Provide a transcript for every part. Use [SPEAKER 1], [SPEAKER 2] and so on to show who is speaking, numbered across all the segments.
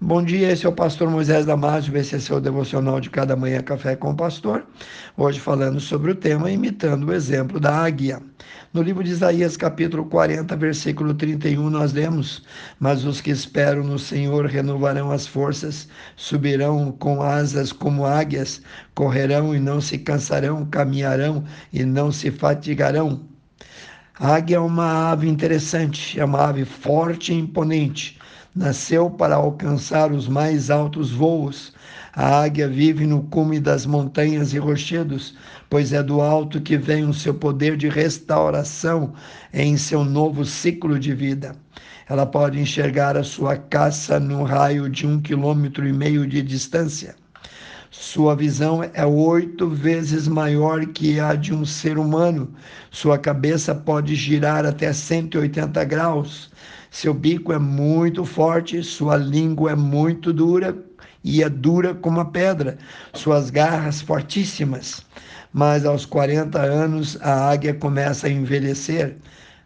[SPEAKER 1] Bom dia, esse é o pastor Moisés Damásio, esse é seu devocional de cada manhã Café com o Pastor. Hoje falando sobre o tema imitando o exemplo da águia. No livro de Isaías, capítulo 40, versículo 31, nós lemos: Mas os que esperam no Senhor renovarão as forças, subirão com asas como águias, correrão e não se cansarão, caminharão e não se fatigarão. A águia é uma ave interessante, é uma ave forte e imponente nasceu para alcançar os mais altos voos. A águia vive no cume das montanhas e rochedos, pois é do alto que vem o seu poder de restauração em seu novo ciclo de vida. Ela pode enxergar a sua caça no raio de um quilômetro e meio de distância. Sua visão é oito vezes maior que a de um ser humano. Sua cabeça pode girar até 180 graus. Seu bico é muito forte, sua língua é muito dura e é dura como a pedra, suas garras fortíssimas. Mas aos 40 anos a águia começa a envelhecer.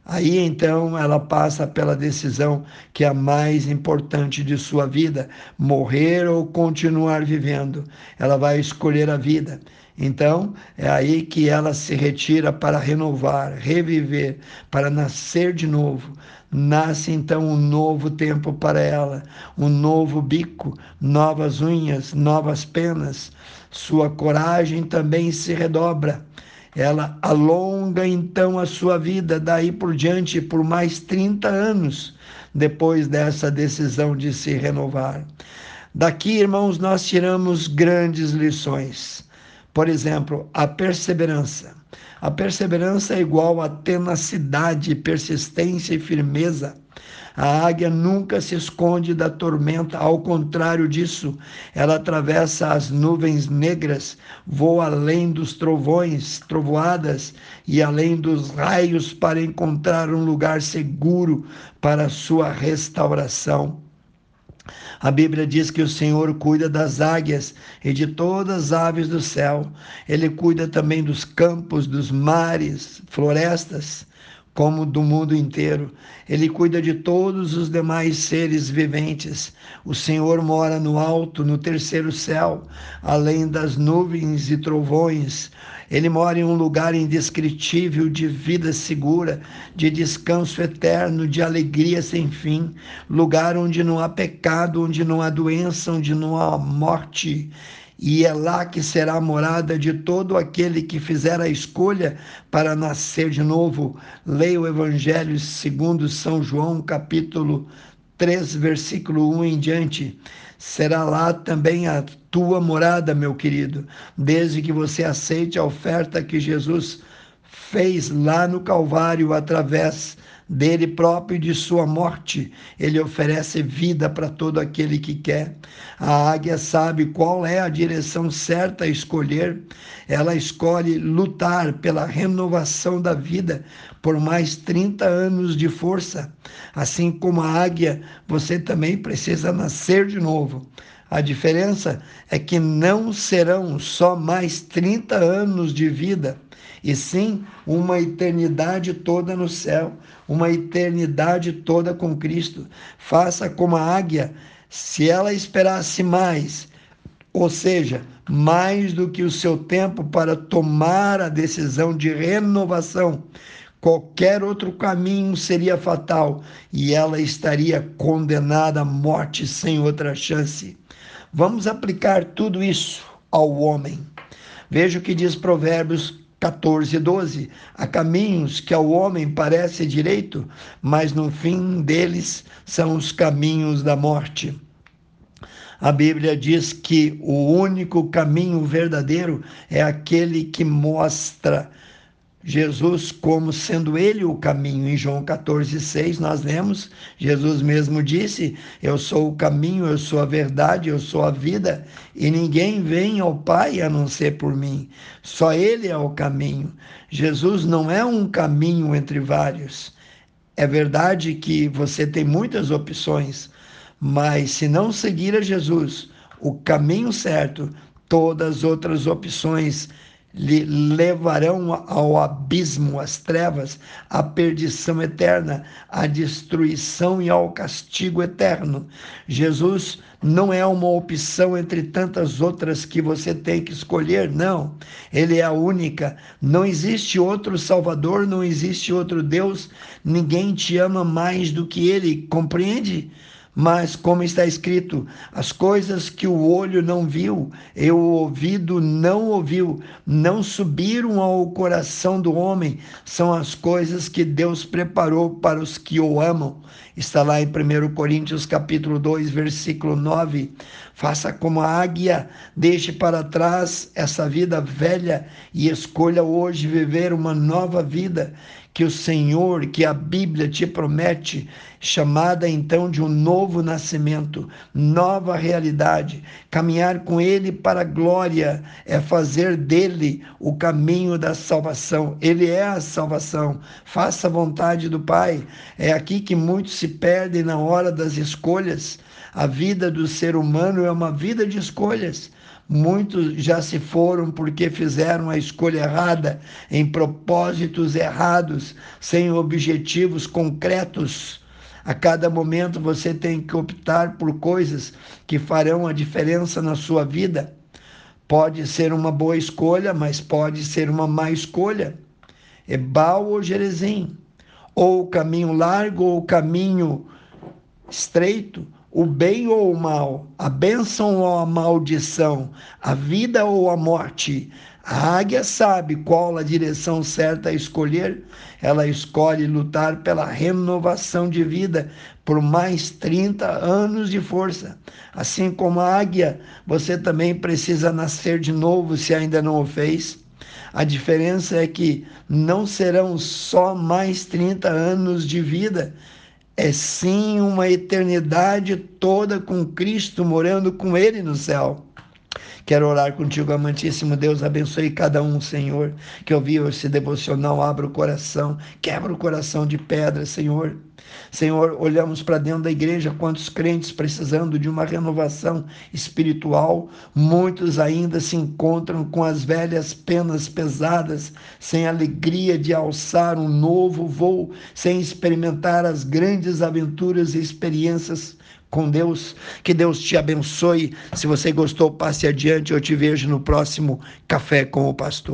[SPEAKER 1] Aí então ela passa pela decisão que é a mais importante de sua vida: morrer ou continuar vivendo. Ela vai escolher a vida. Então é aí que ela se retira para renovar, reviver, para nascer de novo. Nasce então um novo tempo para ela, um novo bico, novas unhas, novas penas. Sua coragem também se redobra ela alonga então a sua vida daí por diante por mais 30 anos depois dessa decisão de se renovar. Daqui, irmãos, nós tiramos grandes lições. Por exemplo, a perseverança. A perseverança é igual a tenacidade, persistência e firmeza. A águia nunca se esconde da tormenta, ao contrário disso, ela atravessa as nuvens negras, voa além dos trovões, trovoadas e além dos raios para encontrar um lugar seguro para sua restauração. A Bíblia diz que o Senhor cuida das águias e de todas as aves do céu. Ele cuida também dos campos, dos mares, florestas como do mundo inteiro. Ele cuida de todos os demais seres viventes. O Senhor mora no alto, no terceiro céu, além das nuvens e trovões. Ele mora em um lugar indescritível de vida segura, de descanso eterno, de alegria sem fim, lugar onde não há pecado, onde não há doença, onde não há morte e é lá que será a morada de todo aquele que fizer a escolha para nascer de novo. Leia o Evangelho segundo São João, capítulo 3, versículo 1 em diante. Será lá também a tua morada, meu querido, desde que você aceite a oferta que Jesus fez lá no Calvário através dele próprio e de sua morte. Ele oferece vida para todo aquele que quer. A águia sabe qual é a direção certa a escolher. Ela escolhe lutar pela renovação da vida por mais 30 anos de força. Assim como a águia, você também precisa nascer de novo. A diferença é que não serão só mais 30 anos de vida e sim uma eternidade toda no céu, uma eternidade toda com Cristo. Faça como a águia, se ela esperasse mais, ou seja, mais do que o seu tempo para tomar a decisão de renovação, qualquer outro caminho seria fatal e ela estaria condenada à morte sem outra chance. Vamos aplicar tudo isso ao homem. Veja o que diz Provérbios 14, 12. Há caminhos que ao homem parece direito, mas no fim deles são os caminhos da morte. A Bíblia diz que o único caminho verdadeiro é aquele que mostra Jesus como sendo ele o caminho. Em João 14, 6, nós lemos, Jesus mesmo disse: Eu sou o caminho, eu sou a verdade, eu sou a vida, e ninguém vem ao Pai a não ser por mim. Só ele é o caminho. Jesus não é um caminho entre vários. É verdade que você tem muitas opções, mas se não seguir a Jesus, o caminho certo, todas as outras opções lhe levarão ao abismo, às trevas, à perdição eterna, à destruição e ao castigo eterno. Jesus não é uma opção entre tantas outras que você tem que escolher, não. Ele é a única. Não existe outro Salvador, não existe outro Deus. Ninguém te ama mais do que ele, compreende? Mas, como está escrito, as coisas que o olho não viu e o ouvido não ouviu, não subiram ao coração do homem, são as coisas que Deus preparou para os que o amam. Está lá em 1 Coríntios capítulo 2, versículo 9. Faça como a águia, deixe para trás essa vida velha e escolha hoje viver uma nova vida que o Senhor, que a Bíblia te promete, chamada então de um novo nascimento, nova realidade. Caminhar com Ele para a glória é fazer dele o caminho da salvação. Ele é a salvação. Faça a vontade do Pai. É aqui que muitos se perdem na hora das escolhas. A vida do ser humano é uma vida de escolhas. Muitos já se foram porque fizeram a escolha errada, em propósitos errados, sem objetivos concretos. A cada momento você tem que optar por coisas que farão a diferença na sua vida. Pode ser uma boa escolha, mas pode ser uma má escolha. Ebal ou Jerezim, ou o caminho largo ou o caminho estreito, o bem ou o mal, a bênção ou a maldição, a vida ou a morte. A águia sabe qual a direção certa a escolher. Ela escolhe lutar pela renovação de vida por mais 30 anos de força. Assim como a águia, você também precisa nascer de novo se ainda não o fez. A diferença é que não serão só mais 30 anos de vida, é sim uma eternidade toda com Cristo, morando com Ele no céu. Quero orar contigo, amantíssimo Deus, abençoe cada um, Senhor, que ouviu esse devocional, abra o coração, quebra o coração de pedra, Senhor. Senhor, olhamos para dentro da igreja, quantos crentes precisando de uma renovação espiritual, muitos ainda se encontram com as velhas penas pesadas, sem alegria de alçar um novo voo, sem experimentar as grandes aventuras e experiências com Deus. Que Deus te abençoe. Se você gostou, passe adiante. Eu te vejo no próximo Café com o Pastor.